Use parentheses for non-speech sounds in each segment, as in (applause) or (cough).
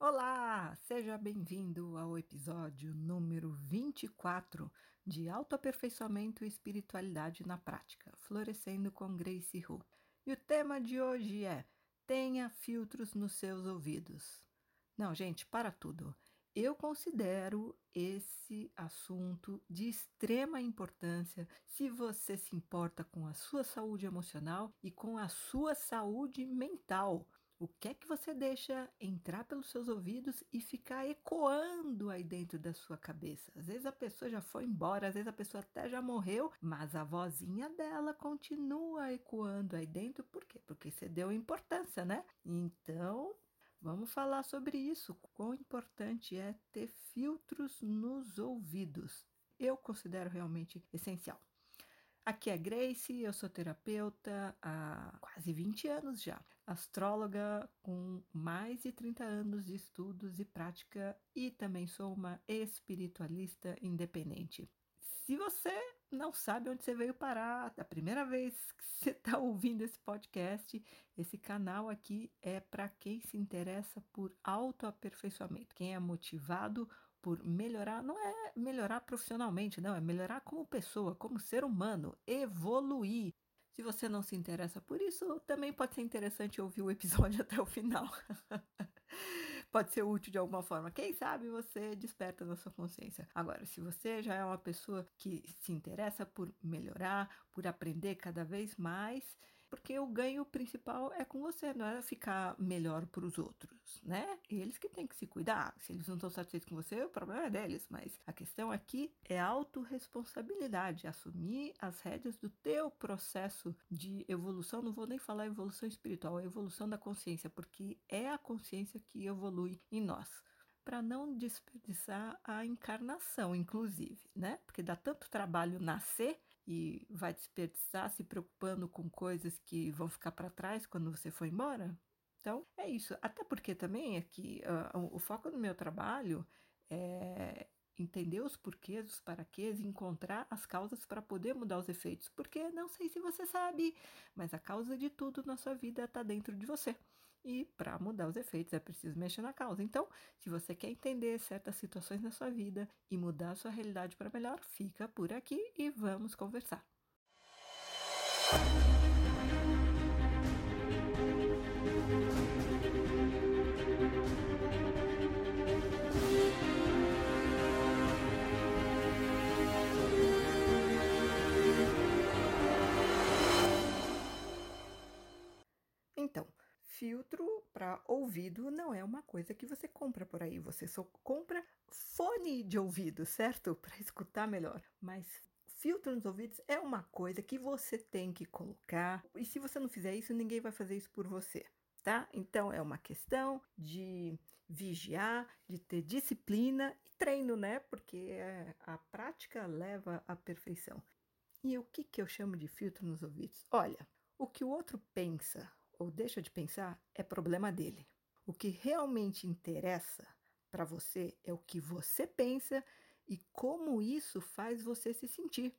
Olá, seja bem-vindo ao episódio número 24 de Autoaperfeiçoamento e Espiritualidade na Prática, Florescendo com Grace Hu. E o tema de hoje é: tenha filtros nos seus ouvidos. Não, gente, para tudo. Eu considero esse assunto de extrema importância se você se importa com a sua saúde emocional e com a sua saúde mental. O que é que você deixa entrar pelos seus ouvidos e ficar ecoando aí dentro da sua cabeça? Às vezes a pessoa já foi embora, às vezes a pessoa até já morreu, mas a vozinha dela continua ecoando aí dentro. Por quê? Porque você deu importância, né? Então, vamos falar sobre isso. Quão importante é ter filtros nos ouvidos. Eu considero realmente essencial. Aqui é Grace, eu sou terapeuta há quase 20 anos já, astróloga com mais de 30 anos de estudos e prática e também sou uma espiritualista independente. Se você não sabe onde você veio parar, a primeira vez que (laughs) você está ouvindo esse podcast, esse canal aqui é para quem se interessa por autoaperfeiçoamento, quem é motivado por melhorar, não é melhorar profissionalmente, não, é melhorar como pessoa, como ser humano, evoluir. Se você não se interessa por isso, também pode ser interessante ouvir o episódio (laughs) até o final. pode ser útil de alguma forma. Quem sabe você desperta na sua consciência. Agora, se você já é uma pessoa que se interessa por melhorar, por aprender cada vez mais, porque o ganho principal é com você, não é ficar melhor para os outros, né? Eles que têm que se cuidar. Se eles não estão satisfeitos com você, o problema é deles. Mas a questão aqui é autorresponsabilidade, assumir as rédeas do teu processo de evolução. Não vou nem falar evolução espiritual, é evolução da consciência, porque é a consciência que evolui em nós para não desperdiçar a encarnação, inclusive, né? Porque dá tanto trabalho nascer e vai desperdiçar se preocupando com coisas que vão ficar para trás quando você for embora? Então, é isso. Até porque também é que uh, o foco do meu trabalho é entender os porquês, os paraquês, encontrar as causas para poder mudar os efeitos. Porque não sei se você sabe, mas a causa de tudo na sua vida está dentro de você. E para mudar os efeitos é preciso mexer na causa. Então, se você quer entender certas situações na sua vida e mudar a sua realidade para melhor, fica por aqui e vamos conversar. Filtro para ouvido não é uma coisa que você compra por aí, você só compra fone de ouvido, certo? (laughs) Para escutar melhor. Mas filtro nos ouvidos é uma coisa que você tem que colocar. E se você não fizer isso, ninguém vai fazer isso por você, tá? Então é uma questão de vigiar, de ter disciplina e treino, né? Porque é, a prática leva à perfeição. E o que, que eu chamo de filtro nos ouvidos? Olha, o que o outro pensa ou deixa de pensar é problema dele. O que realmente interessa para você é o que você pensa e como isso faz você se sentir.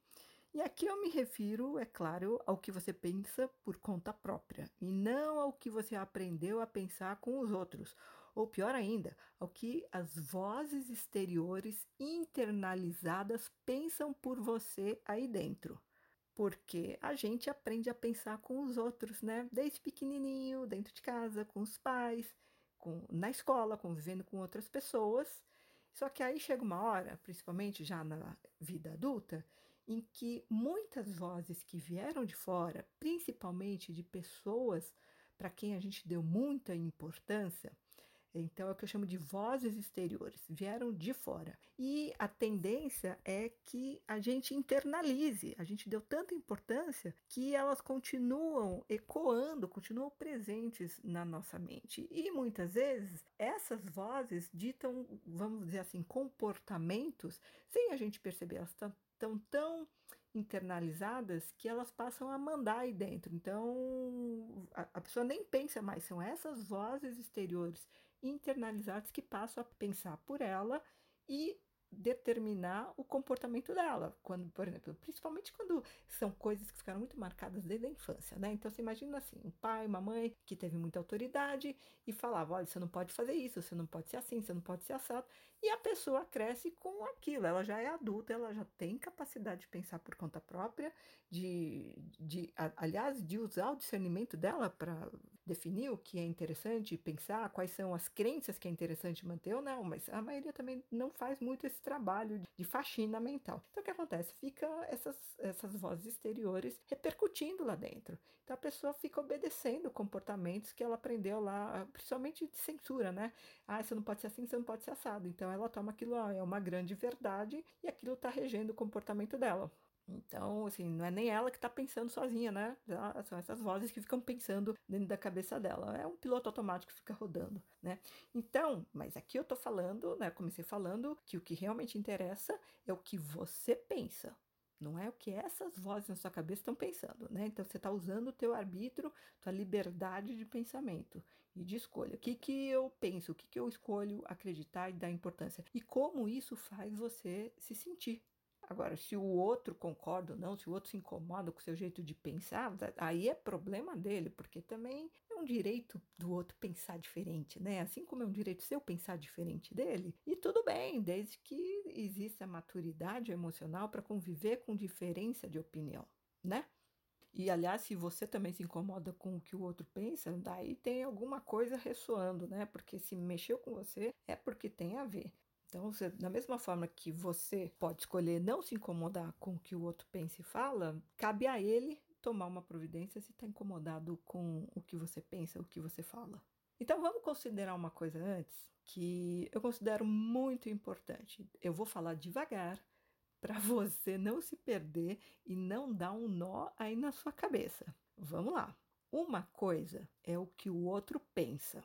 E aqui eu me refiro, é claro, ao que você pensa por conta própria e não ao que você aprendeu a pensar com os outros, ou pior ainda, ao que as vozes exteriores internalizadas pensam por você aí dentro porque a gente aprende a pensar com os outros, né? Desde pequenininho, dentro de casa, com os pais, com, na escola, convivendo com outras pessoas. Só que aí chega uma hora, principalmente já na vida adulta, em que muitas vozes que vieram de fora, principalmente de pessoas para quem a gente deu muita importância, então, é o que eu chamo de vozes exteriores, vieram de fora. E a tendência é que a gente internalize, a gente deu tanta importância que elas continuam ecoando, continuam presentes na nossa mente. E muitas vezes essas vozes ditam, vamos dizer assim, comportamentos sem a gente perceber, elas estão tão internalizadas que elas passam a mandar aí dentro. Então, a, a pessoa nem pensa mais, são essas vozes exteriores internalizados que passam a pensar por ela e determinar o comportamento dela. Quando, por exemplo, principalmente quando são coisas que ficaram muito marcadas desde a infância, né? Então você imagina assim, um pai, uma mãe que teve muita autoridade e falava, olha, você não pode fazer isso, você não pode ser assim, você não pode ser assado. E a pessoa cresce com aquilo, ela já é adulta, ela já tem capacidade de pensar por conta própria, de, de aliás, de usar o discernimento dela para definir o que é interessante pensar, quais são as crenças que é interessante manter ou não, mas a maioria também não faz muito esse trabalho de faxina mental. Então o que acontece? Fica essas, essas vozes exteriores repercutindo lá dentro. Então a pessoa fica obedecendo comportamentos que ela aprendeu lá, principalmente de censura, né? Ah, você não pode ser assim, você não pode ser assado. Então ela toma aquilo, ah, é uma grande verdade e aquilo está regendo o comportamento dela. Então, assim, não é nem ela que está pensando sozinha, né? São essas vozes que ficam pensando dentro da cabeça dela. É um piloto automático que fica rodando, né? Então, mas aqui eu tô falando, né? Comecei falando que o que realmente interessa é o que você pensa. Não é o que essas vozes na sua cabeça estão pensando, né? Então você está usando o teu arbítrio, tua liberdade de pensamento e de escolha. O que, que eu penso, o que, que eu escolho acreditar e dar importância. E como isso faz você se sentir, Agora, se o outro concorda ou não, se o outro se incomoda com o seu jeito de pensar, aí é problema dele, porque também é um direito do outro pensar diferente, né? Assim como é um direito seu pensar diferente dele. E tudo bem, desde que exista maturidade emocional para conviver com diferença de opinião, né? E aliás, se você também se incomoda com o que o outro pensa, daí tem alguma coisa ressoando, né? Porque se mexeu com você é porque tem a ver. Então, você, da mesma forma que você pode escolher não se incomodar com o que o outro pensa e fala, cabe a ele tomar uma providência se está incomodado com o que você pensa, o que você fala. Então, vamos considerar uma coisa antes que eu considero muito importante. Eu vou falar devagar para (laughs) você não se perder e não dar um nó aí na sua cabeça. Vamos lá. Uma coisa é o que o outro pensa,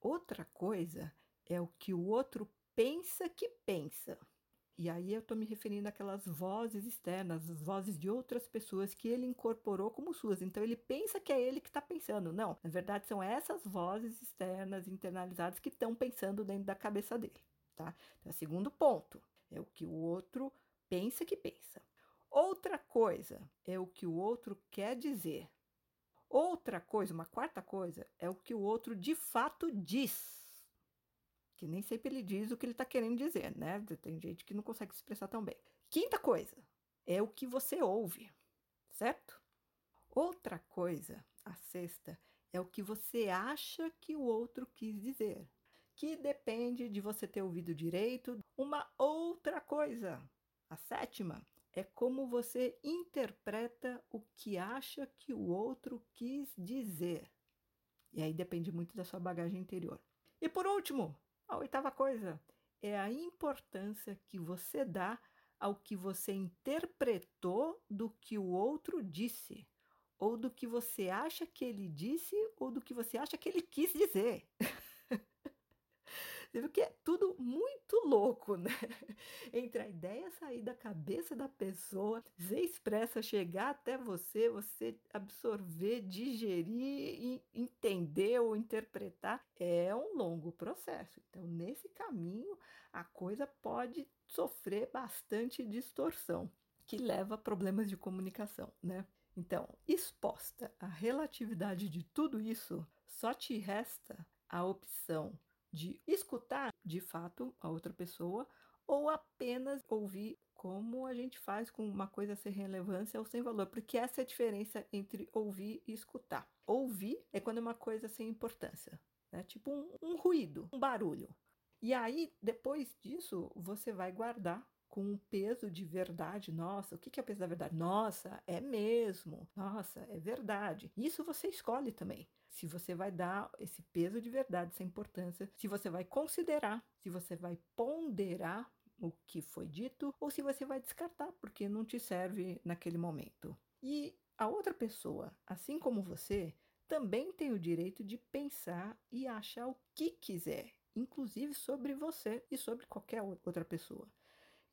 outra coisa é o que o outro pensa que pensa. E aí eu estou me referindo àquelas vozes externas, as vozes de outras pessoas que ele incorporou como suas. Então ele pensa que é ele que está pensando. Não, na verdade são essas vozes externas, internalizadas, que estão pensando dentro da cabeça dele. Tá? Então, segundo ponto é o que o outro pensa que pensa. Outra coisa é o que o outro quer dizer. Outra coisa, uma quarta coisa, é o que o outro de fato diz que nem sempre ele diz o que ele está querendo dizer, né? Tem gente que não consegue se expressar tão bem. Quinta coisa é o que você ouve, certo? Outra coisa, a sexta, é o que você acha que o outro quis dizer, que depende de você ter ouvido direito. Uma outra coisa, a sétima, é como você interpreta o que acha que o outro quis dizer. E aí depende muito da sua bagagem interior. E por último, a oitava coisa é a importância que você dá ao que você interpretou do que o outro disse, ou do que você acha que ele disse, ou do que você acha que ele quis dizer. (laughs) Você viu que é tudo muito louco, né? (laughs) Entre a ideia sair da cabeça da pessoa, ser expressa, chegar até você, você absorver, digerir, entender ou interpretar, é um longo processo. Então, nesse caminho, a coisa pode sofrer bastante distorção, que leva a problemas de comunicação, né? Então, exposta à relatividade de tudo isso, só te resta a opção de escutar de fato a outra pessoa ou apenas ouvir como a gente faz com uma coisa sem relevância ou sem valor, porque essa é a diferença entre ouvir e escutar. Ouvir é quando é uma coisa sem importância, né? tipo um, um ruído, um barulho. E aí, depois disso, você vai guardar com um peso de verdade. Nossa, o que é o peso da verdade? Nossa, é mesmo. Nossa, é verdade. Isso você escolhe também se você vai dar esse peso de verdade, essa importância, se você vai considerar, se você vai ponderar o que foi dito ou se você vai descartar porque não te serve naquele momento. E a outra pessoa, assim como você, também tem o direito de pensar e achar o que quiser, inclusive sobre você e sobre qualquer outra pessoa.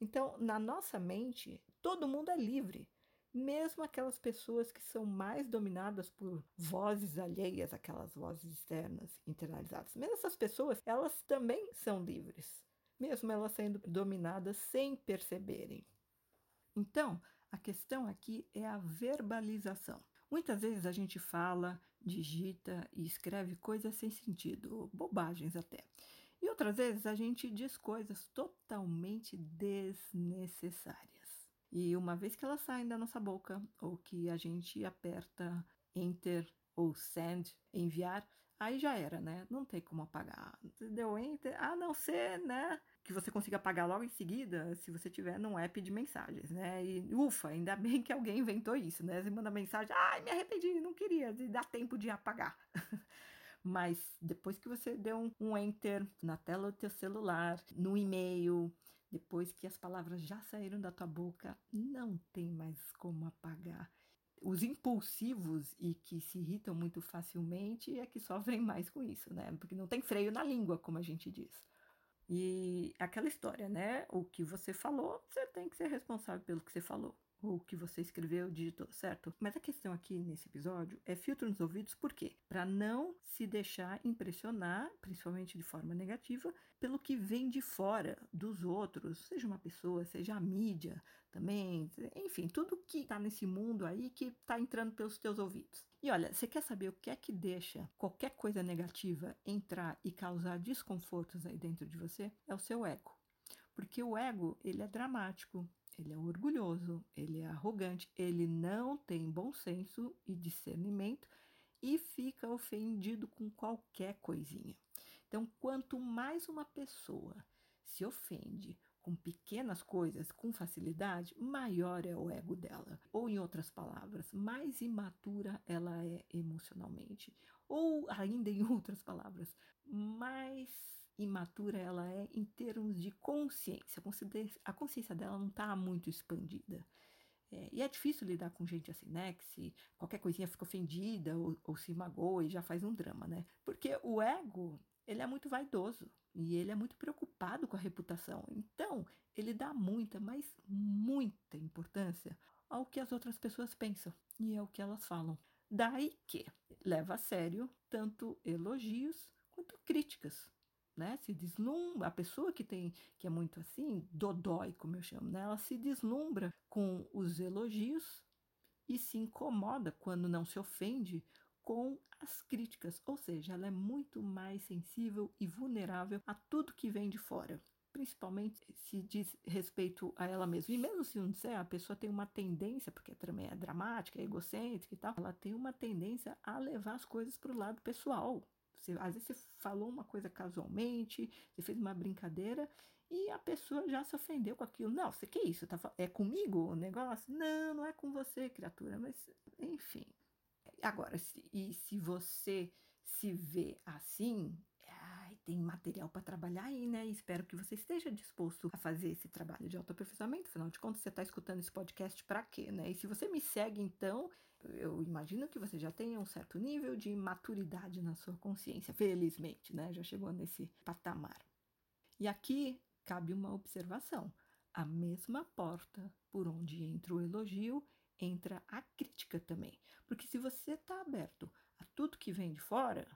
Então, na nossa mente, todo mundo é livre mesmo aquelas pessoas que são mais dominadas por vozes alheias, aquelas vozes externas internalizadas, mesmo essas pessoas, elas também são livres. mesmo elas sendo dominadas sem perceberem. Então, a questão aqui é a verbalização. Muitas vezes a gente fala, digita e escreve coisas sem sentido, bobagens até. E outras vezes a gente diz coisas totalmente desnecessárias. E uma vez que elas saem da nossa boca, ou que a gente aperta Enter ou Send, enviar, aí já era, né? Não tem como apagar. Deu Enter, a não ser, né? Que você consiga apagar logo em seguida, se você tiver num app de mensagens, né? E ufa, ainda bem que alguém inventou isso, né? Você manda mensagem, ai, me arrependi, não queria, e dá tempo de apagar. (laughs) Mas depois que você deu um, um enter na tela do teu celular, no e-mail, depois que as palavras já saíram da tua boca, não tem mais como apagar os impulsivos e que se irritam muito facilmente é que sofrem mais com isso, né? Porque não tem freio na língua, como a gente diz. E aquela história, né? O que você falou, você tem que ser responsável pelo que você falou o que você escreveu, digitou, certo? Mas a questão aqui nesse episódio é filtro nos ouvidos, por quê? Para não se deixar impressionar, principalmente de forma negativa, pelo que vem de fora dos outros, seja uma pessoa, seja a mídia também, enfim, tudo que está nesse mundo aí que está entrando pelos teus ouvidos. E olha, você quer saber o que é que deixa qualquer coisa negativa entrar e causar desconfortos aí dentro de você? É o seu ego. Porque o ego, ele é dramático, ele é orgulhoso, ele é arrogante, ele não tem bom senso e discernimento e fica ofendido com qualquer coisinha. Então, quanto mais uma pessoa se ofende com pequenas coisas com facilidade, maior é o ego dela. Ou, em outras palavras, mais imatura ela é emocionalmente. Ou, ainda em outras palavras, mais imatura ela é em termos de consciência. A consciência dela não está muito expandida. É, e é difícil lidar com gente assim, né? Que se qualquer coisinha fica ofendida ou, ou se magoa e já faz um drama, né? Porque o ego, ele é muito vaidoso e ele é muito preocupado com a reputação. Então, ele dá muita, mas muita importância ao que as outras pessoas pensam e ao que elas falam. Daí que leva a sério tanto elogios quanto críticas né? Se deslumbra, a pessoa que tem que é muito assim, dodói, como eu chamo, né? Ela se deslumbra com os elogios e se incomoda quando não se ofende com as críticas, ou seja, ela é muito mais sensível e vulnerável a tudo que vem de fora, principalmente se diz respeito a ela mesma. E mesmo se não disser, a pessoa tem uma tendência, porque também é dramática, é egocêntrica e tal, ela tem uma tendência a levar as coisas para o lado pessoal, você, às vezes você falou uma coisa casualmente, você fez uma brincadeira e a pessoa já se ofendeu com aquilo. Não, você que isso? Tá, é comigo o negócio? Não, não é com você, criatura. Mas, enfim. Agora, se, e se você se vê assim, ai, tem material para trabalhar aí, né? Espero que você esteja disposto a fazer esse trabalho de autoaperfeiçoamento. Afinal de contas, você está escutando esse podcast para quê, né? E se você me segue, então, eu imagino que você já tenha um certo nível de maturidade na sua consciência, felizmente, né? Já chegou nesse patamar. E aqui cabe uma observação. A mesma porta por onde entra o elogio, entra a crítica também. Porque se você está aberto a tudo que vem de fora,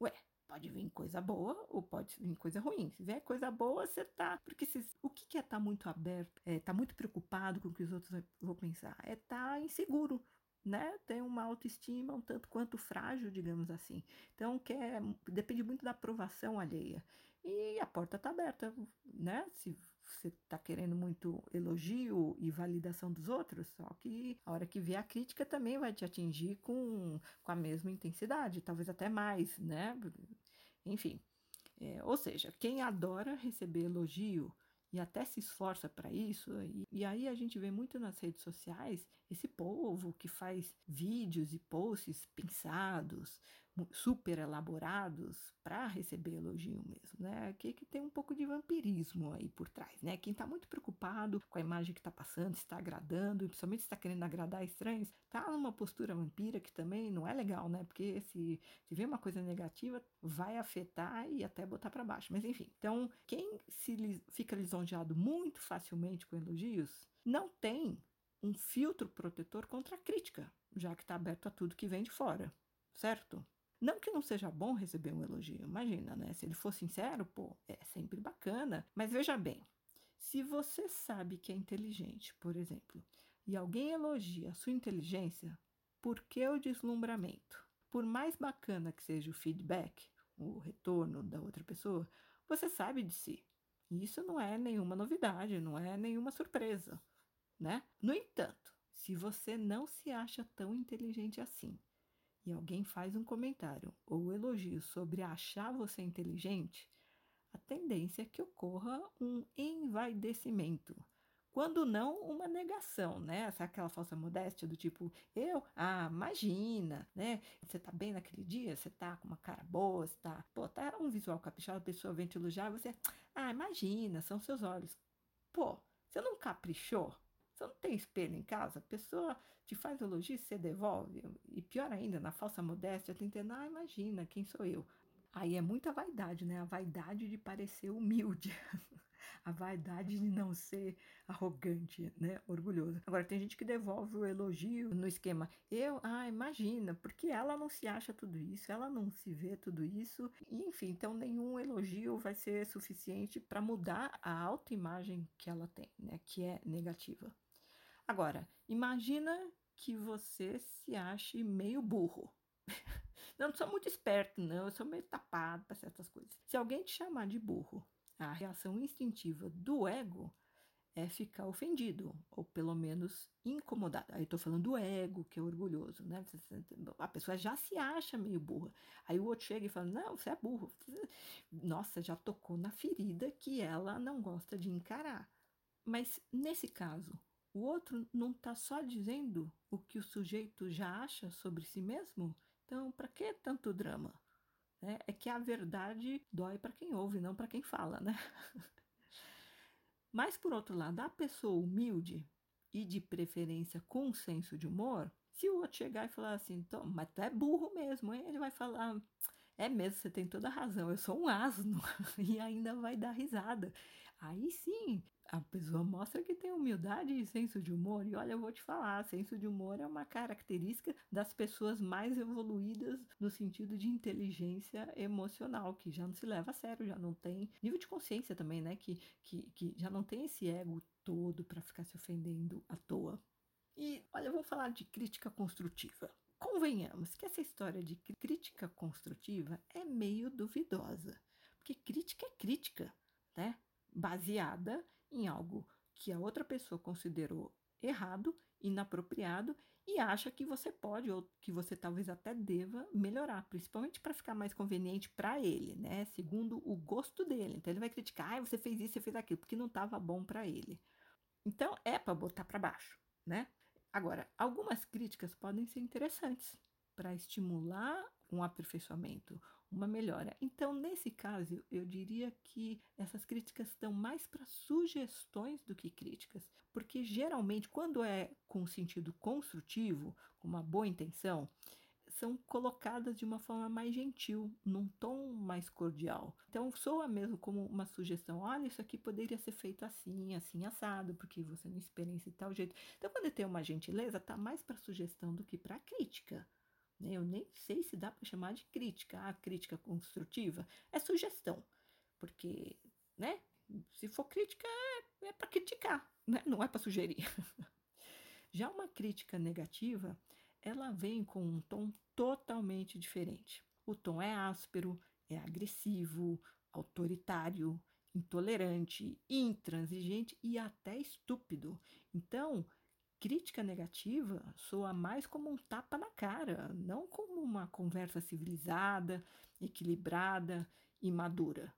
ué, pode vir coisa boa ou pode vir coisa ruim. Se vier coisa boa, você tá. Porque se, o que, é estar tá muito aberto? É tá muito preocupado com o que os outros vão pensar? É estar tá inseguro né, tem uma autoestima um tanto quanto frágil, digamos assim. Então, quer, depende muito da aprovação alheia. E a porta está aberta, né? Se você está querendo muito elogio e validação dos outros, só que a hora que vier a crítica também vai te atingir com, com a mesma intensidade, talvez até mais, né? Enfim. É, ou seja, quem adora receber elogio e até se esforça para isso. E, e, aí a gente vê muito nas redes sociais esse povo que faz vídeos e posts pensados, super elaborados para receber elogio mesmo, né? Que, que tem um pouco de vampirismo aí por trás, né? Quem está muito preocupado com a imagem que está passando, está agradando, principalmente está querendo agradar estranhos, tá numa postura vampira que também não é legal, né? Porque se, se vê uma coisa negativa, vai afetar e até botar para baixo. Mas enfim, então quem se fica lisonjeado muito facilmente com elogios, não tem um filtro protetor contra a crítica, já que está aberto a tudo que vem de fora, certo? Não que não seja bom receber um elogio, imagina, né? Se ele for sincero, pô, é sempre bacana. Mas veja bem, se você sabe que é inteligente, por exemplo, e alguém elogia a sua inteligência, por que o deslumbramento? Por mais bacana que seja o feedback, o retorno da outra pessoa, você sabe de si. Isso não é nenhuma novidade, não é nenhuma surpresa, né? No entanto, se você não se acha tão inteligente assim, alguém faz um comentário ou elogio sobre achar você inteligente, a tendência é que ocorra um envaidecimento. Quando não, uma negação, né? Aquela falsa modéstia do tipo, eu, ah, imagina, né? Você tá bem naquele dia, você tá com uma cara boa, você tá, pô, tá um visual caprichado, a pessoa vem te elogiar, você, ah, imagina, são seus olhos. Pô, você não caprichou? Você não tem espelho em casa? A pessoa te faz elogio e você devolve. E pior ainda, na falsa modéstia, tentando, ah, imagina, quem sou eu? Aí é muita vaidade, né? A vaidade de parecer humilde. (laughs) a vaidade de não ser arrogante, né? Orgulhoso. Agora, tem gente que devolve o elogio no esquema, eu, ah, imagina, porque ela não se acha tudo isso, ela não se vê tudo isso, e enfim, então nenhum elogio vai ser suficiente para mudar a autoimagem que ela tem, né? Que é negativa. Agora, imagina que você se ache meio burro. (laughs) Não sou muito esperto, não, eu sou meio tapado para certas coisas. Se alguém te chamar de burro, a reação instintiva do ego é ficar ofendido, ou pelo menos incomodado. Aí eu tô falando do ego, que é orgulhoso, né? A pessoa já se acha meio burra. Aí o outro chega e fala: Não, você é burro. Nossa, já tocou na ferida que ela não gosta de encarar. Mas nesse caso, o outro não está só dizendo o que o sujeito já acha sobre si mesmo? Então, para que tanto drama? É, é que a verdade dói para quem ouve, não para quem fala, né? (laughs) Mas, por outro lado, a pessoa humilde e de preferência com senso de humor, se o outro chegar e falar assim, mas tu é burro mesmo, hein? ele vai falar, é mesmo, você tem toda a razão, eu sou um asno, (laughs) e ainda vai dar risada. Aí sim, a pessoa mostra que tem humildade e senso de humor. E olha, eu vou te falar, senso de humor é uma característica das pessoas mais evoluídas no sentido de inteligência emocional, que já não se leva a sério, já não tem nível de consciência também, né? Que, que, que já não tem esse ego todo para ficar se ofendendo à toa. E olha, eu vou falar de crítica construtiva. Convenhamos que essa história de crítica construtiva é meio duvidosa, porque crítica é crítica, né? Baseada em algo que a outra pessoa considerou errado, inapropriado e acha que você pode ou que você talvez até deva melhorar, principalmente para ficar mais conveniente para ele, né? Segundo o gosto dele. Então ele vai criticar, ah, você fez isso, você fez aquilo, porque não estava bom para ele. Então é para botar para baixo, né? Agora, algumas críticas podem ser interessantes para estimular um aperfeiçoamento, uma melhora. Então, nesse caso, eu diria que essas críticas estão mais para sugestões do que críticas, porque geralmente, quando é com sentido construtivo, com uma boa intenção, são colocadas de uma forma mais gentil, num tom mais cordial. Então, soa mesmo como uma sugestão: olha, isso aqui poderia ser feito assim, assim, assado, porque você não experiencia de tal jeito. Então, quando tem uma gentileza, tá mais para sugestão do que para crítica. Né? Eu nem sei se dá para chamar de crítica. A crítica construtiva é sugestão, porque, né? Se for crítica, é, é para criticar, né? não é para sugerir. (laughs) Já uma crítica negativa, ela vem com um tom totalmente diferente. O tom é áspero, é agressivo, autoritário, intolerante, intransigente e até estúpido. Então, crítica negativa soa mais como um tapa na cara, não como uma conversa civilizada, equilibrada e madura.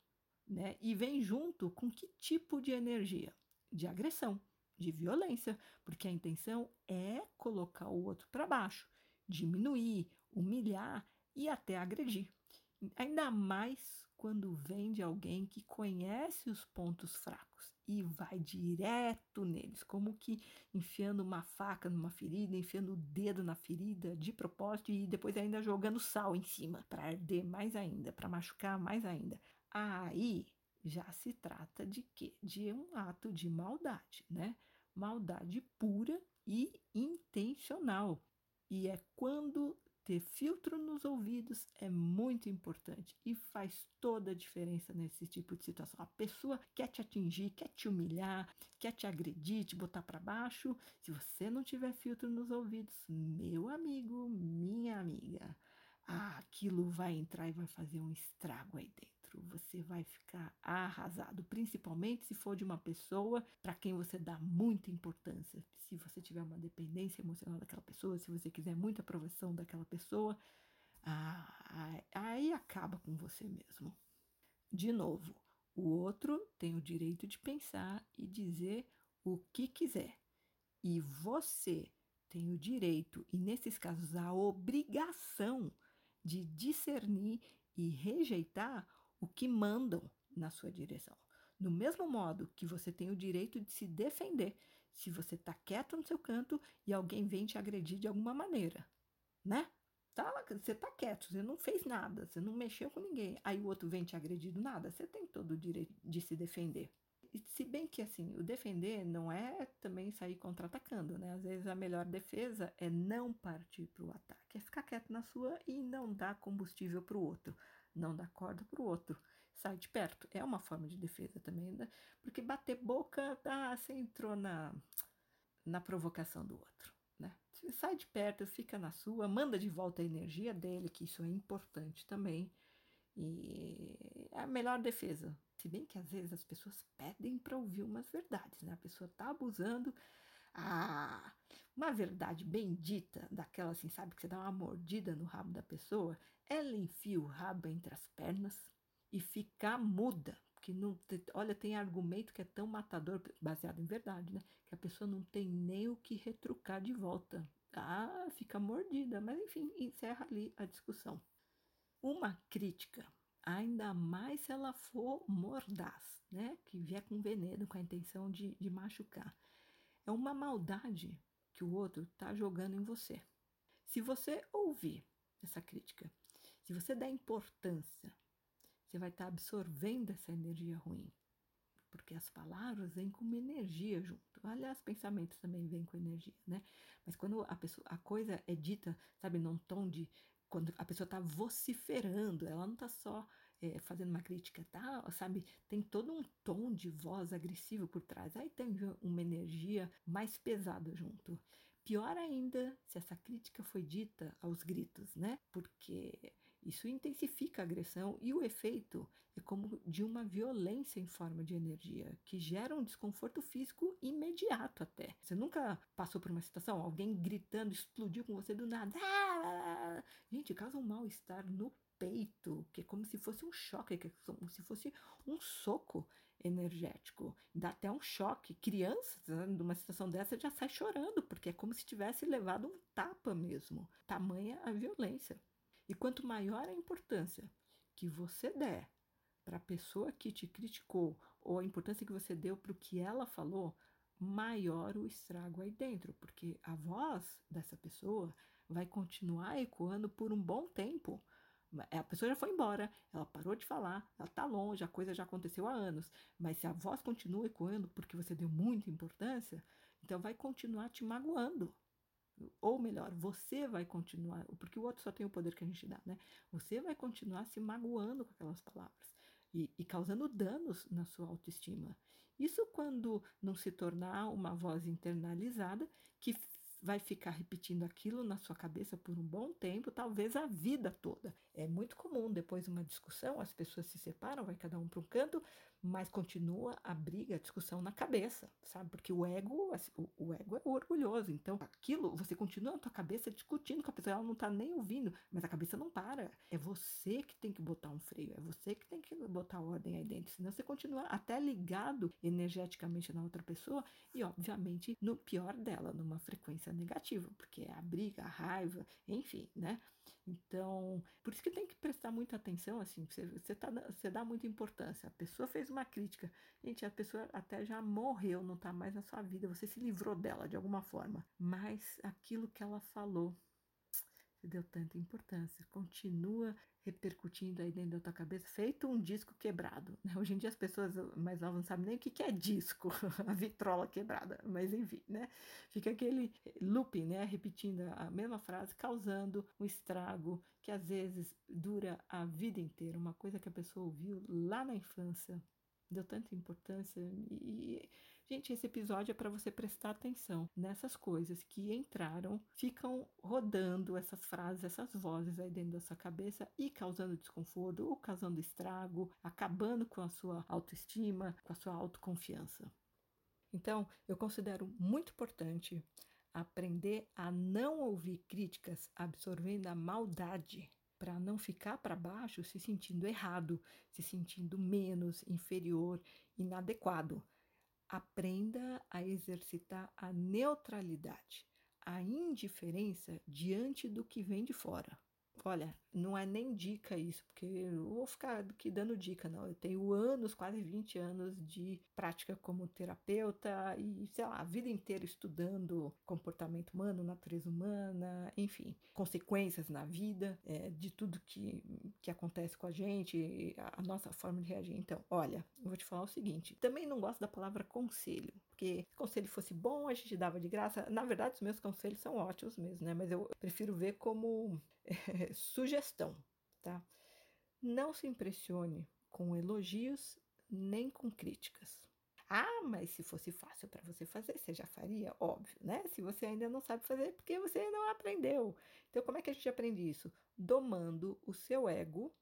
Né? E vem junto com que tipo de energia? De agressão, de violência, porque a intenção é colocar o outro para baixo, diminuir, humilhar e até agredir. Ainda mais quando vem de alguém que conhece os pontos fracos e vai direto neles, como que enfiando uma faca numa ferida, enfiando o dedo na ferida de propósito e depois ainda jogando sal em cima para arder mais ainda, para machucar mais ainda. Aí já se trata de quê? De um ato de maldade, né? Maldade pura e intencional. E é quando ter filtro nos ouvidos é muito importante e faz toda a diferença nesse tipo de situação. A pessoa quer te atingir, quer te humilhar, quer te agredir, te botar para baixo. Se você não tiver filtro nos ouvidos, meu amigo, minha amiga, aquilo vai entrar e vai fazer um estrago aí dentro você vai ficar arrasado, principalmente se for de uma pessoa para quem você dá muita importância. Se você tiver uma dependência emocional daquela pessoa, se você quiser muita aprovação daquela pessoa, aí acaba com você mesmo. De novo, o outro tem o direito de pensar e dizer o que quiser. E você tem o direito, e nesses casos a obrigação, de discernir e rejeitar o que mandam na sua direção. Do mesmo modo que você tem o direito de se defender se você está quieto no seu canto e alguém vem te agredir de alguma maneira, né? Tá, você está quieto, você não fez nada, você não mexeu com ninguém, aí o outro vem te agredir do nada, você tem todo o direito de se defender. E se bem que assim, o defender não é também sair contra-atacando, né? Às vezes a melhor defesa é não partir para o ataque, é ficar quieto na sua e não dar combustível para o outro não dá corda para o outro. Sai de perto. É uma forma de defesa também, né? porque bater boca, ah, você entrou na, na provocação do outro. Né? Sai de perto, fica na sua, manda de volta a energia dele, que isso é importante também. E é a melhor defesa. Se bem que às vezes as pessoas pedem para ouvir umas verdades, né? A pessoa tá abusando. Ah, uma verdade bendita, daquela assim, sabe, que você dá uma mordida no rabo da pessoa, ela enfia o rabo entre as pernas e fica muda. Porque não, olha, tem argumento que é tão matador, baseado em verdade, né? Que a pessoa não tem nem o que retrucar de volta. Ah, fica mordida, mas enfim, encerra ali a discussão. Uma crítica, ainda mais se ela for mordaz, né? Que vier com veneno, com a intenção de, de machucar. É uma maldade que o outro está jogando em você. Se você ouvir essa crítica se você der importância, você vai estar absorvendo essa energia ruim. Porque as palavras vêm com uma energia junto. Aliás, pensamentos também vêm com energia, né? Mas quando a, pessoa, a coisa é dita, sabe, num tom de. Quando a pessoa está vociferando, ela não está só é, fazendo uma crítica, tá? Sabe, tem todo um tom de voz agressivo por trás. Aí tem uma energia mais pesada junto. Pior ainda se essa crítica foi dita aos gritos, né? Porque isso intensifica a agressão e o efeito é como de uma violência em forma de energia, que gera um desconforto físico imediato até. Você nunca passou por uma situação, alguém gritando, explodiu com você do nada. Ah! Gente, causa um mal-estar no peito, que é como se fosse um choque, que é como se fosse um soco energético. Dá até um choque. Crianças, né, numa situação dessa, já sai chorando, porque é como se tivesse levado um tapa mesmo. Tamanha a violência. E quanto maior a importância que você der para a pessoa que te criticou, ou a importância que você deu para o que ela falou, maior o estrago aí dentro, porque a voz dessa pessoa vai continuar ecoando por um bom tempo. A pessoa já foi embora, ela parou de falar, ela está longe, a coisa já aconteceu há anos. Mas se a voz continua ecoando porque você deu muita importância, então vai continuar te magoando. Ou melhor, você vai continuar, porque o outro só tem o poder que a gente dá, né? Você vai continuar se magoando com aquelas palavras e, e causando danos na sua autoestima. Isso quando não se tornar uma voz internalizada que vai ficar repetindo aquilo na sua cabeça por um bom tempo, talvez a vida toda. É muito comum, depois de uma discussão, as pessoas se separam, vai cada um para um canto, mas continua a briga, a discussão na cabeça, sabe? Porque o ego, assim, o, ego é orgulhoso. Então, aquilo, você continua na tua cabeça discutindo com a pessoa, ela não tá nem ouvindo, mas a cabeça não para. É você que tem que botar um freio, é você que tem que botar ordem aí dentro, senão você continua até ligado energeticamente na outra pessoa e, obviamente, no pior dela, numa frequência negativa, porque é a briga, a raiva, enfim, né? Então, por isso que tem que prestar muita atenção, assim, você, você, tá, você dá muita importância. A pessoa fez uma crítica, gente, a pessoa até já morreu, não está mais na sua vida, você se livrou dela de alguma forma, mas aquilo que ela falou Você deu tanta importância, continua repercutindo aí dentro da tua cabeça, feito um disco quebrado. Né? (laughs) Hoje em dia as pessoas mais novas não sabem nem o que, é disco, (laughs) a vitrola quebrada, mas enfim, né? Fica aquele loop, né? Repetindo a mesma frase, causando um estrago que às vezes dura a vida inteira, uma coisa que a pessoa ouviu lá na infância, deu tanta importância e Gente, esse episódio é para você prestar atenção nessas coisas que entraram, ficam rodando essas frases, essas vozes aí dentro da sua cabeça e causando desconforto ou causando estrago, acabando com a sua autoestima, com a sua autoconfiança. Então, eu considero muito importante aprender a não ouvir críticas absorvendo a maldade para não ficar para baixo se sentindo errado, se sentindo menos, inferior, inadequado aprenda a exercitar a neutralidade, a indiferença diante do que vem de fora. Olha, não é nem dica isso, porque eu vou ficar aqui dando dica, não. Eu tenho anos, quase 20 anos de prática como terapeuta e, sei lá, a vida inteira estudando comportamento humano, natureza humana, enfim, consequências na vida, é, de tudo que, que acontece com a gente, a, a nossa forma de reagir. Então, olha, eu vou te falar o seguinte: também não gosto da palavra conselho, porque se conselho fosse bom, a gente dava de graça. Na verdade, os meus conselhos são ótimos mesmo, né? Mas eu prefiro ver como é, (laughs) sugestão, tá? Não se impressione com elogios nem com críticas. Ah, mas se fosse fácil para você fazer, você já faria? Óbvio, né? Se você ainda não sabe fazer, é porque você não aprendeu. Então, como é que a gente aprende isso? Domando o seu ego,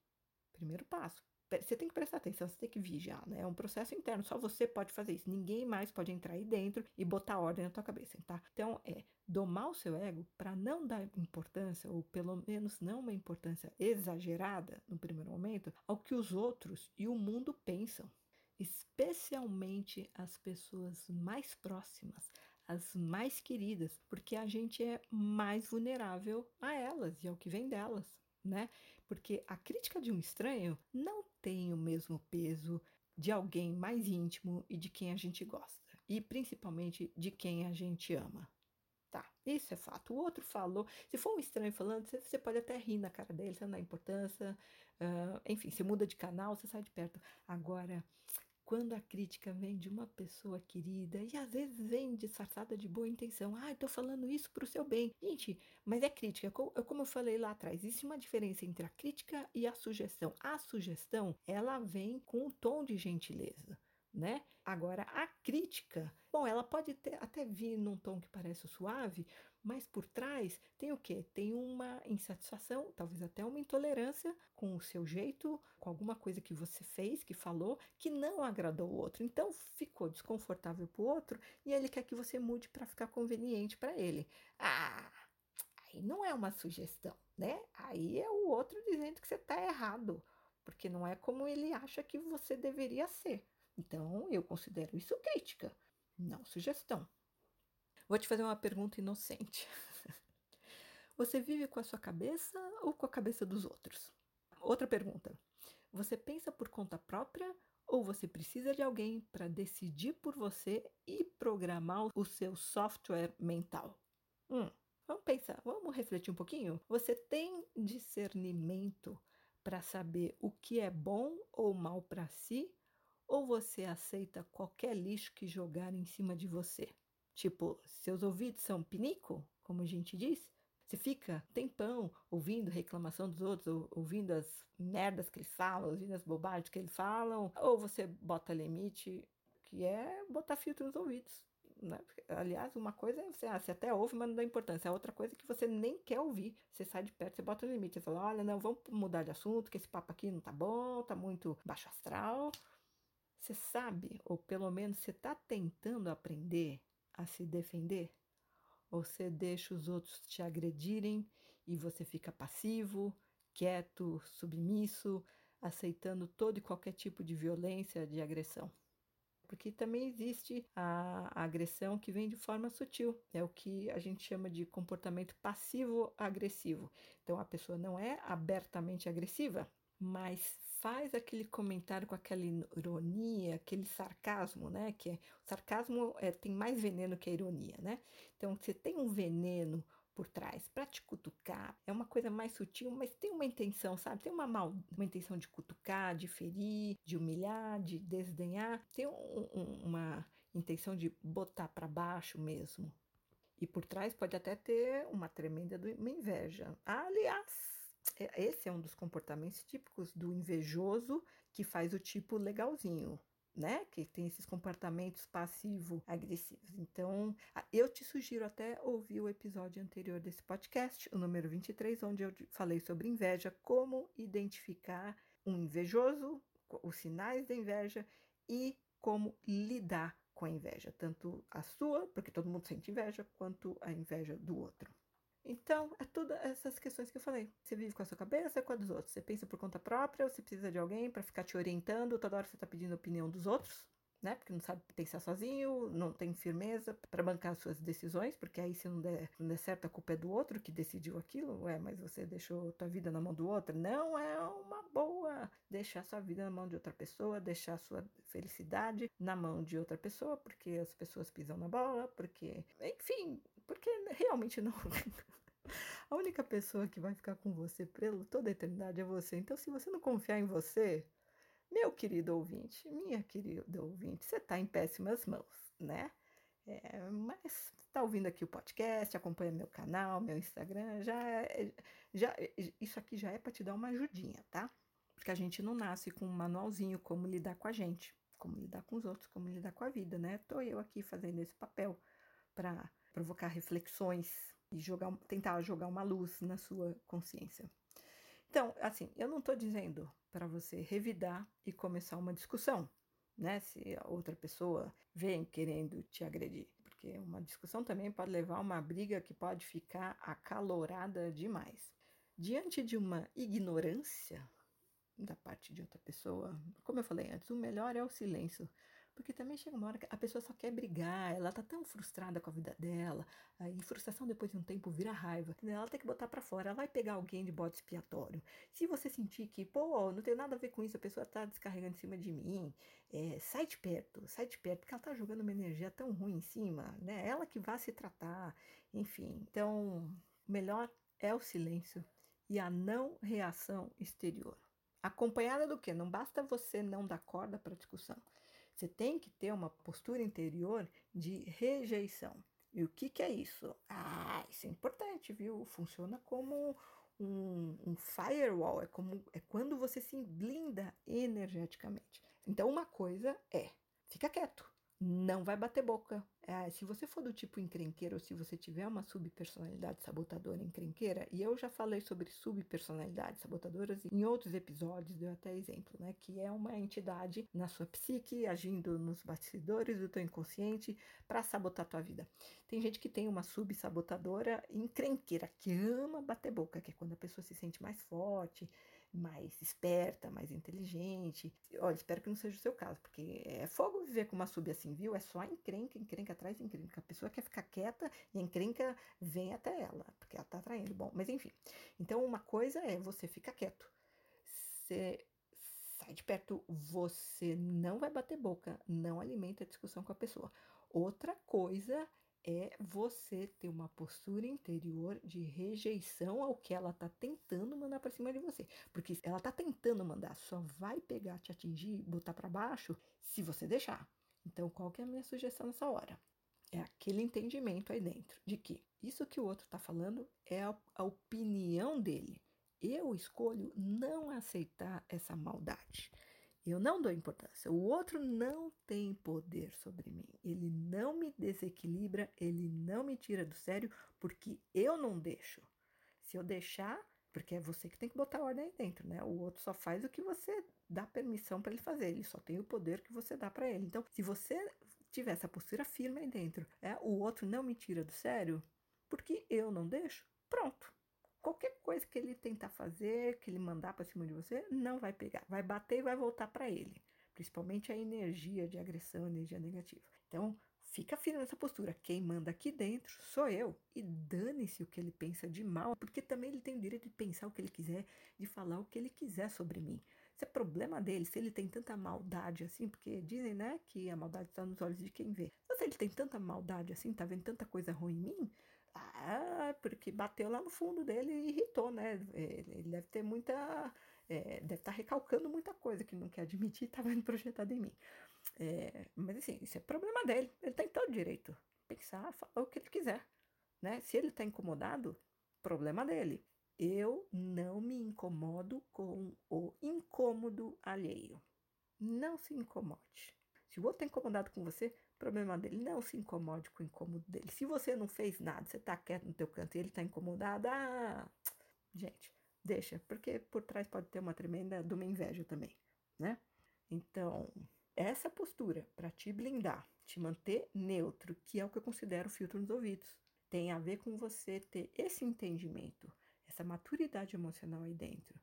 primeiro passo você tem que prestar atenção, você tem que vigiar, né? É um processo interno, só você pode fazer isso. Ninguém mais pode entrar aí dentro e botar ordem na tua cabeça, tá? Então, é domar o seu ego para não dar importância, ou pelo menos não uma importância exagerada no primeiro momento, ao que os outros e o mundo pensam. Especialmente as pessoas mais próximas, as mais queridas, porque a gente é mais vulnerável a elas e ao que vem delas, né? Porque a crítica de um estranho não tem o mesmo peso de alguém mais íntimo e de quem a gente gosta, e principalmente de quem a gente ama. Tá, isso é fato. O outro falou, se for um estranho falando, você pode até rir na cara dele, você não dá importância, uh, enfim, você muda de canal, você sai de perto. Agora, quando a crítica vem de uma pessoa querida e às vezes vem disfarçada de boa intenção, ah, estou falando isso para o seu bem. Gente, mas é crítica, como eu falei lá atrás, existe uma diferença entre a crítica e a sugestão. A sugestão, ela vem com um tom de gentileza né? Agora, a crítica, bom, ela pode ter, até vir num tom que parece suave, mas por trás tem o quê? Tem uma insatisfação, talvez até uma intolerância com o seu jeito, com alguma coisa que você fez, que falou, que não agradou o outro. Então ficou desconfortável para o outro e ele quer que você mude para ficar conveniente para ele. Ah, aí não é uma sugestão, né? Aí é o outro dizendo que você está errado, porque não é como ele acha que você deveria ser. Então, eu considero isso crítica, não sugestão. Vou te fazer uma pergunta inocente. (laughs) Você vive com a sua cabeça ou com a cabeça dos outros? Outra pergunta. Você pensa por conta própria ou você precisa de alguém para decidir por você e programar o seu software mental? Hum, vamos pensar, vamos refletir um pouquinho? Você tem discernimento para saber o que é bom ou mal para si ou você aceita qualquer lixo que jogar em cima de você? Tipo, seus ouvidos são pinico, como a gente diz? Você fica tempão ouvindo reclamação dos outros, ouvindo as merdas que eles falam, ouvindo as bobagens que eles falam, ou você bota limite, que é botar filtro nos ouvidos. Né? Aliás, uma coisa é você, ah, você até ouve, mas não dá importância. A outra coisa é que você nem quer ouvir. Você sai de perto, você bota no limite. Você fala: olha, não, vamos mudar de assunto, que esse papo aqui não tá bom, tá muito baixo astral. Você sabe, ou pelo menos você está tentando aprender a se defender? Ou você deixa os outros te agredirem e você fica passivo, quieto, submisso, aceitando todo e qualquer tipo de violência, de agressão? Porque também existe a agressão que vem de forma sutil, é o que a gente chama de comportamento passivo-agressivo. Então a pessoa não é abertamente agressiva, mas faz aquele comentário com aquela ironia, aquele sarcasmo, né? Que é, o sarcasmo é, tem mais veneno que a ironia, né? Então, você tem um veneno por trás para te cutucar. É uma coisa mais sutil, mas tem uma intenção, sabe? Tem uma mal, uma intenção de cutucar, de ferir, de humilhar, de desdenhar. Tem um, um, uma intenção de botar para baixo mesmo. E por trás pode até ter uma tremenda uma inveja. Aliás, esse é um dos comportamentos típicos do invejoso que faz o tipo legalzinho né? Que tem esses comportamentos passivo-agressivos. Então, eu te sugiro até ouvir o episódio anterior desse podcast, o número 23, onde eu falei sobre inveja, como identificar um invejoso, os sinais da inveja e como lidar com a inveja, tanto a sua, porque todo mundo sente inveja, quanto a inveja do outro. Então, é tudo essas questões que eu falei. Você vive com a sua cabeça ou com a dos outros? Você pensa por conta própria ou você precisa de alguém para ficar te orientando? Toda hora você está pedindo a opinião dos outros, né? Porque não sabe pensar sozinho, não tem firmeza para bancar as suas decisões, porque aí se não der, não der certo, a culpa é do outro que decidiu aquilo. Ué, mas você deixou tua vida na mão do outro? Não é uma boa deixar sua vida na mão de outra pessoa, deixar sua felicidade na mão de outra pessoa, porque as pessoas pisam na bola, porque, enfim, porque realmente não. (laughs) A única pessoa que vai ficar com você por toda a eternidade é você. Então, se você não confiar em você, meu querido ouvinte, minha querida ouvinte, você está em péssimas mãos, né? É, mas está ouvindo aqui o podcast, acompanha meu canal, meu Instagram, já, é, já isso aqui já é para te dar uma ajudinha, tá? Porque a gente não nasce com um manualzinho como lidar com a gente, como lidar com os outros, como lidar com a vida, né? Tô eu aqui fazendo esse papel para provocar reflexões e jogar, tentar jogar uma luz na sua consciência. Então, assim, eu não estou dizendo para você revidar e começar uma discussão, né? Se a outra pessoa vem querendo te agredir, porque uma discussão também pode levar a uma briga que pode ficar acalorada demais. Diante de uma ignorância da parte de outra pessoa, como eu falei antes, o melhor é o silêncio. Porque também chega uma hora que a pessoa só quer brigar, ela tá tão frustrada com a vida dela, aí frustração depois de um tempo vira raiva, ela tem que botar para fora, ela vai pegar alguém de bode expiatório. Se você sentir que, pô, não tem nada a ver com isso, a pessoa tá descarregando em cima de mim, é, sai de perto, sai de perto, porque ela tá jogando uma energia tão ruim em cima, né? Ela que vai se tratar, enfim. Então, melhor é o silêncio e a não reação exterior. Acompanhada do que? Não basta você não dar corda para discussão. Você tem que ter uma postura interior de rejeição. E o que, que é isso? Ah, isso é importante, viu? Funciona como um, um, firewall, é, como, é quando você se blinda energeticamente. Então, uma coisa é, fica quieto, não vai bater boca, é, se você for do tipo encrenqueiro ou se você tiver uma subpersonalidade sabotadora encrenqueira, e eu já falei sobre subpersonalidades sabotadoras em outros episódios, deu até exemplo, né? Que é uma entidade na sua psique, agindo nos bastidores do teu inconsciente para sabotar tua vida. Tem gente que tem uma subsabotadora encrenqueira, que ama bater boca, que é quando a pessoa se sente mais forte, mais esperta, mais inteligente. Olha, espero que não seja o seu caso, porque é fogo viver com uma sub assim, viu? É só encrenca, encrenca atrás encrenca. A pessoa quer ficar quieta e a encrenca vem até ela, porque ela tá atraindo. Bom, mas enfim. Então, uma coisa é você ficar quieto. Você sai de perto, você não vai bater boca, não alimenta a discussão com a pessoa. Outra coisa é você ter uma postura interior de rejeição ao que ela está tentando mandar para cima de você. Porque ela está tentando mandar, só vai pegar, te atingir, botar para baixo, se você deixar. Então, qual que é a minha sugestão nessa hora? É aquele entendimento aí dentro de que isso que o outro está falando é a, a opinião dele. Eu escolho não aceitar essa maldade. Eu não dou importância. O outro não tem poder sobre mim. Ele não me desequilibra, ele não me tira do sério, porque eu não deixo. Se eu deixar, porque é você que tem que botar ordem aí dentro, né? O outro só faz o que você dá permissão para ele fazer. Ele só tem o poder que você dá para ele. Então, se você tiver essa postura firme aí dentro, é, o outro não me tira do sério, porque eu não deixo, pronto qualquer coisa que ele tentar fazer, que ele mandar para cima de você, não vai pegar. Vai bater e vai voltar para ele. Principalmente a energia de agressão, energia negativa. Então, fica firme nessa postura. Quem manda aqui dentro sou eu. E dane-se o que ele pensa de mal, porque também ele tem o direito de pensar o que ele quiser, de falar o que ele quiser sobre mim. Isso é problema dele, se ele tem tanta maldade assim, porque dizem, né, que a maldade está nos olhos de quem vê. Então, se ele tem tanta maldade assim, tá vendo tanta coisa ruim em mim, Ah, porque bateu lá no fundo dele e irritou, né? Ele deve ter muita. É, deve estar tá recalcando muita coisa que não quer admitir e tá estava projetado em mim. É, mas assim, isso é problema dele. Ele tem todo direito. Pensar, falar o que ele quiser. Né? Se ele está incomodado, problema dele. Eu não me incomodo com o incômodo alheio. Não se incomode. Se o outro está incomodado com você, problema dele. Não se incomode com o incômodo dele. Se você não fez nada, você está quieto no teu canto e ele está incomodado, ah, gente, deixa, porque por trás pode ter uma tremenda de uma inveja também, né? Então, essa postura para te blindar, te manter neutro, que é o que eu considero filtro nos ouvidos, tem a ver com você ter esse entendimento essa maturidade emocional aí dentro,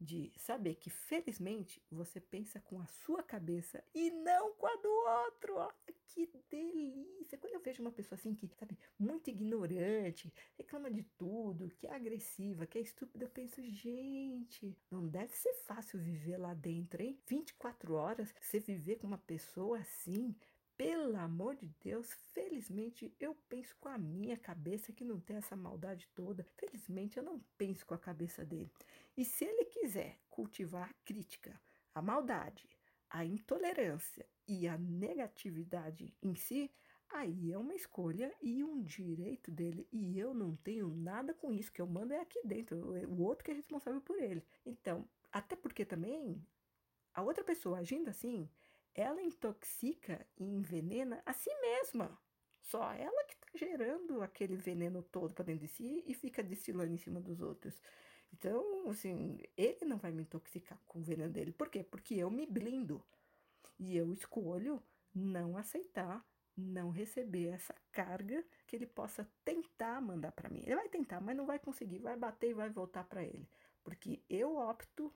de saber que felizmente você pensa com a sua cabeça e não com a do outro. Olha que delícia! Quando eu vejo uma pessoa assim que, sabe, muito ignorante, reclama de tudo, que é agressiva, que é estúpida, eu penso, gente, não deve ser fácil viver lá dentro, hein? 24 horas você viver com uma pessoa assim, pelo amor de Deus, felizmente eu penso com a minha cabeça que não tem essa maldade toda. Felizmente eu não penso com a cabeça dele. E se ele quiser cultivar a crítica, a maldade, a intolerância e a negatividade em si, aí é uma escolha e um direito dele. E eu não tenho nada com isso, que eu mando é aqui dentro, o outro que é responsável por ele. Então, até porque também a outra pessoa agindo assim, ela intoxica e envenena a si mesma. Só ela que está gerando aquele veneno todo para dentro de si e fica destilando em cima dos outros. Então, assim, ele não vai me intoxicar com o veneno dele. Por quê? Porque eu me blindo. E eu escolho não aceitar, não receber essa carga que ele possa tentar mandar para mim. Ele vai tentar, mas não vai conseguir, vai bater e vai voltar para ele. Porque eu opto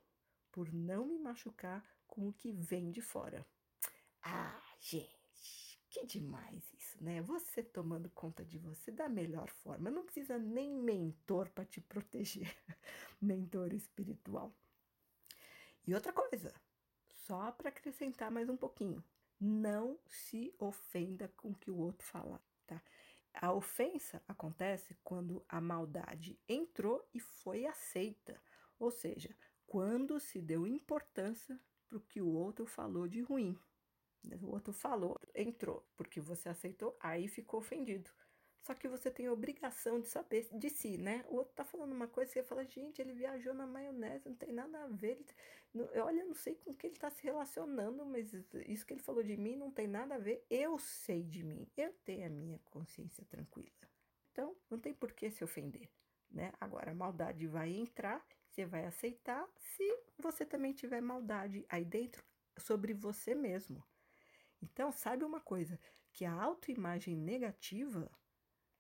por não me machucar com o que vem de fora. Ah, gente, que demais isso, né? Você tomando conta de você da melhor forma. Não precisa nem mentor para te proteger. (laughs) mentor espiritual. E outra coisa, só para acrescentar mais um pouquinho. Não se ofenda com o que o outro falar, tá? A ofensa acontece quando a maldade entrou e foi aceita. Ou seja, quando se deu importância para o que o outro falou de ruim. O outro falou, entrou, porque você aceitou, aí ficou ofendido. Só que você tem a obrigação de saber de si, né? O outro tá falando uma coisa você fala, gente, ele viajou na maionese, não tem nada a ver. Ele, olha, não sei com que ele tá se relacionando, mas isso que ele falou de mim não tem nada a ver. Eu sei de mim, eu tenho a minha consciência tranquila. Então, não tem por que se ofender, né? Agora, a maldade vai entrar, você vai aceitar se você também tiver maldade aí dentro sobre você mesmo. Então, sabe uma coisa, que a autoimagem negativa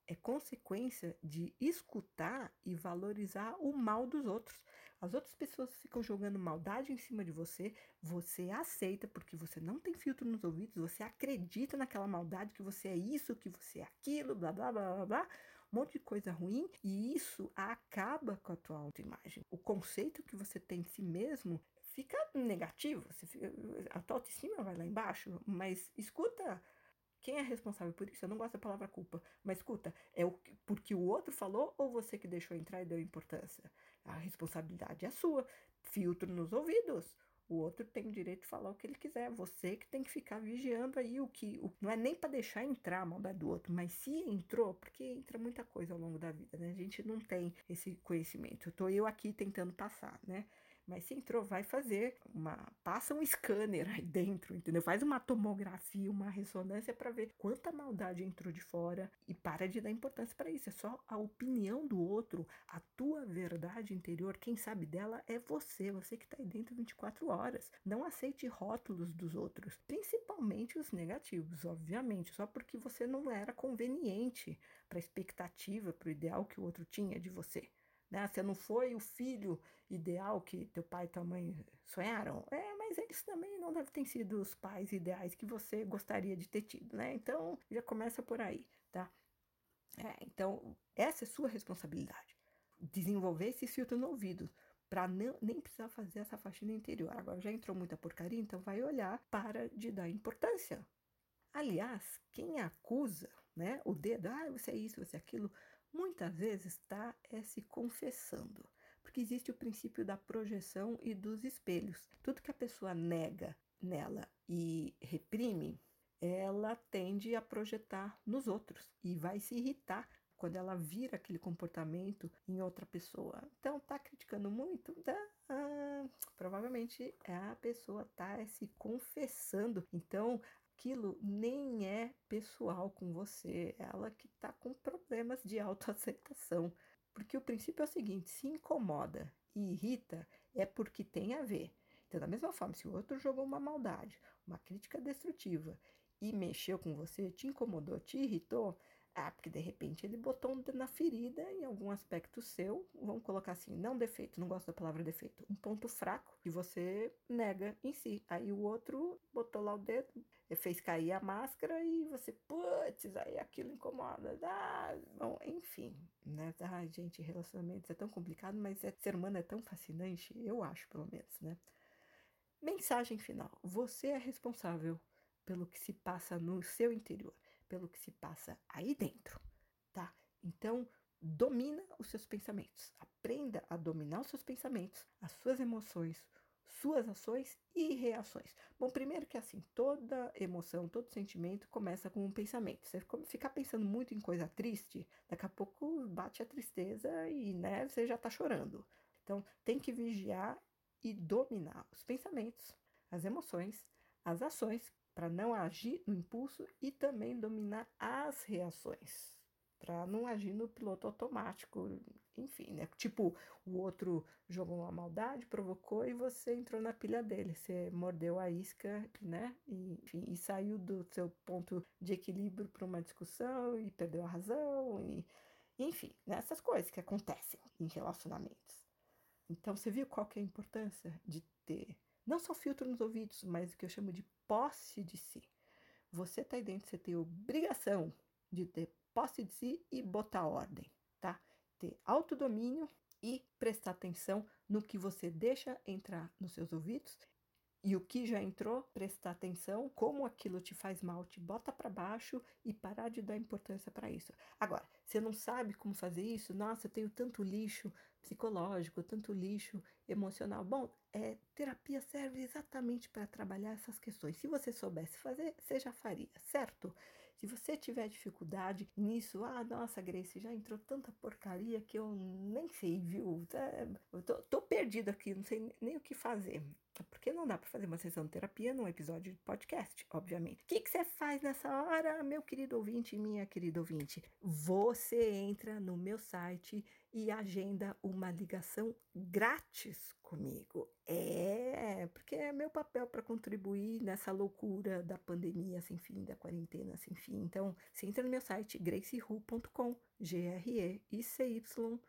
é consequência de escutar e valorizar o mal dos outros. As outras pessoas ficam jogando maldade em cima de você, você aceita porque você não tem filtro nos ouvidos, você acredita naquela maldade que você é isso, que você é aquilo, blá blá blá blá blá, um monte de coisa ruim, e isso acaba com a tua autoimagem. O conceito que você tem de si mesmo fica negativo, a tua autoestima vai lá embaixo, mas escuta quem é responsável por isso? Eu não gosto da palavra culpa, mas escuta, é o porque o outro falou ou você que deixou entrar e deu importância? A responsabilidade é sua. Filtro nos ouvidos. O outro tem o direito de falar o que ele quiser. Você que tem que ficar vigiando aí o que. O, não é nem para deixar entrar a maldade do outro, mas se entrou, porque entra muita coisa ao longo da vida, né? A gente não tem esse conhecimento. Eu tô eu aqui tentando passar, né? Mas se entrou, vai fazer uma. Passa um scanner aí dentro, entendeu? Faz uma tomografia, uma ressonância para ver quanta maldade entrou de fora e para de dar importância para isso. É só a opinião do outro, a tua verdade interior. Quem sabe dela é você, você que está aí dentro 24 horas. Não aceite rótulos dos outros, principalmente os negativos, obviamente, só porque você não era conveniente para a expectativa, para o ideal que o outro tinha de você. Né? Você não foi o filho ideal que teu pai e tua mãe sonharam? É, mas eles também não devem ter sido os pais ideais que você gostaria de ter tido, né? Então, já começa por aí, tá? É, então, essa é sua responsabilidade. Desenvolver esse filtro no ouvido para nem precisar fazer essa faxina interior. Agora já entrou muita porcaria, então vai olhar para de dar importância. Aliás, quem acusa, né, o dedo, ah, você é isso, você é aquilo, muitas vezes está é, se confessando. Porque existe o princípio da projeção e dos espelhos. Tudo que a pessoa nega nela e reprime, ela tende a projetar nos outros e vai se irritar quando ela vira aquele comportamento em outra pessoa. Então, tá criticando muito? Tá, ah, provavelmente a pessoa tá se confessando. Então, aquilo nem é pessoal com você, ela que tá com problemas de autoaceitação. Porque o princípio é o seguinte: se incomoda e irrita, é porque tem a ver. Então, da mesma forma, se o outro jogou uma maldade, uma crítica destrutiva e mexeu com você, te incomodou, te irritou, ah, porque de repente ele botou um na ferida em algum aspecto seu, vamos colocar assim, não defeito, não gosto da palavra defeito, um ponto fraco que você nega em si. Aí o outro botou lá o dedo, fez cair a máscara e você, putz, aí aquilo incomoda. Ah, bom, enfim, né? Ai, gente, relacionamentos é tão complicado, mas é, ser humano é tão fascinante, eu acho, pelo menos, né? Mensagem final: você é responsável pelo que se passa no seu interior pelo que se passa aí dentro, tá? Então, domina os seus pensamentos. Aprenda a dominar os seus pensamentos, as suas emoções, suas ações e reações. Bom, primeiro que assim, toda emoção, todo sentimento começa com um pensamento. Você ficar pensando muito em coisa triste, daqui a pouco bate a tristeza e, né, você já tá chorando. Então, tem que vigiar e dominar os pensamentos, as emoções, as ações para não agir no impulso e também dominar as reações, para não agir no piloto automático, enfim, né? Tipo, o outro jogou uma maldade, provocou e você entrou na pilha dele, você mordeu a isca, né? E, enfim, e saiu do seu ponto de equilíbrio para uma discussão e perdeu a razão e enfim, né? essas coisas que acontecem em relacionamentos. Então, você viu qual que é a importância de ter não só filtro nos ouvidos, mas o que eu chamo de posse de si. Você tá aí dentro, você tem obrigação de ter posse de si e botar ordem, tá? Ter autodomínio e prestar atenção no que você deixa entrar nos seus ouvidos e o que já entrou, prestar atenção, como aquilo te faz mal, te bota para baixo e parar de dar importância para isso. Agora, você não sabe como fazer isso? Nossa, eu tenho tanto lixo psicológico, tanto lixo emocional. Bom, é, terapia serve exatamente para trabalhar essas questões. Se você soubesse fazer, você já faria, certo? Se você tiver dificuldade nisso, ah, nossa, Grace, já entrou tanta porcaria que eu nem sei, viu? É, eu tô, tô perdido aqui, não sei nem o que fazer. Porque não dá para fazer uma sessão de terapia num episódio de podcast, obviamente. O que você faz nessa hora, meu querido ouvinte e minha querida ouvinte? Você entra no meu site e agenda uma ligação grátis comigo. É, porque é meu papel para contribuir nessa loucura da pandemia sem fim, da quarentena sem fim. Então, você entra no meu site gracehu.com, G-R-E-I-C-Y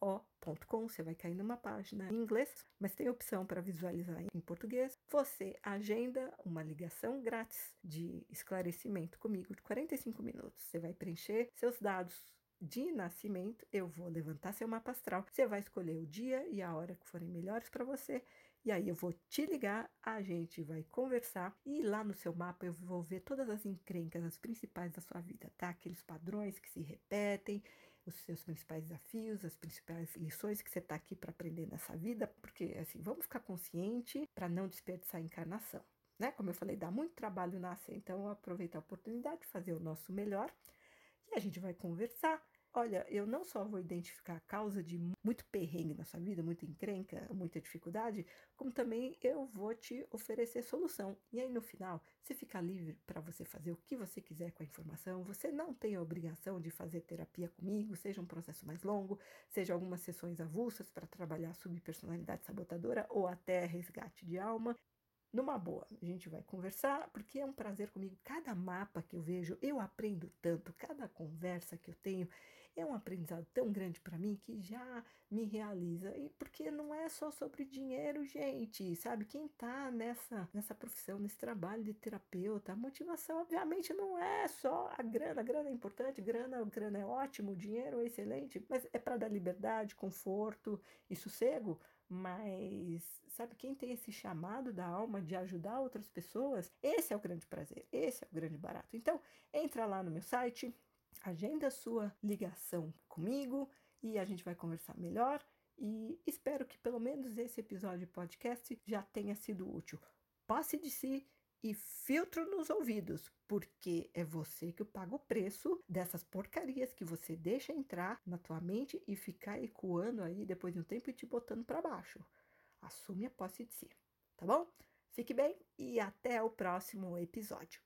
hoo.com, você vai cair numa página em inglês, mas tem opção para visualizar em português. Você agenda uma ligação grátis de esclarecimento comigo de 45 minutos. Você vai preencher seus dados de nascimento, eu vou levantar seu mapa astral. Você vai escolher o dia e a hora que forem melhores para você. E aí eu vou te ligar, a gente vai conversar e lá no seu mapa eu vou ver todas as encrencas, as principais da sua vida, tá? Aqueles padrões que se repetem os seus principais desafios, as principais lições que você está aqui para aprender nessa vida, porque assim, vamos ficar consciente para não desperdiçar a encarnação. Né? Como eu falei, dá muito trabalho nascer, então aproveita a oportunidade de fazer o nosso melhor e a gente vai conversar Olha, eu não só vou identificar a causa de muito perrengue na sua vida, muita encrenca, muita dificuldade, como também eu vou te oferecer solução. E aí no final, você fica livre para você fazer o que você quiser com a informação. Você não tem a obrigação de fazer terapia comigo, seja um processo mais longo, seja algumas sessões avulsas para trabalhar subpersonalidade sabotadora ou até resgate de alma numa boa, a gente vai conversar, porque é um prazer comigo. Cada mapa que eu vejo, eu aprendo tanto, cada conversa que eu tenho é um aprendizado tão grande para mim que já me realiza. E porque não é só sobre dinheiro, gente, sabe? Quem tá nessa nessa profissão, nesse trabalho de terapeuta, a motivação obviamente não é só a grana. A grana é importante, grana, grana é ótimo, dinheiro é excelente, mas é para dar liberdade, conforto e sossego. Mas, sabe, quem tem esse chamado da alma de ajudar outras pessoas, esse é o grande prazer, esse é o grande barato. Então, entra lá no meu site, agenda sua ligação comigo e a gente vai conversar melhor. E espero que pelo menos esse episódio de podcast já tenha sido útil. Passe de si e filtro nos ouvidos, porque é você que paga o preço dessas porcarias que você deixa entrar na tua mente e ficar ecoando aí depois de um tempo e te botando para baixo. Assume a posse de si, tá bom? Fique bem e até o próximo episódio.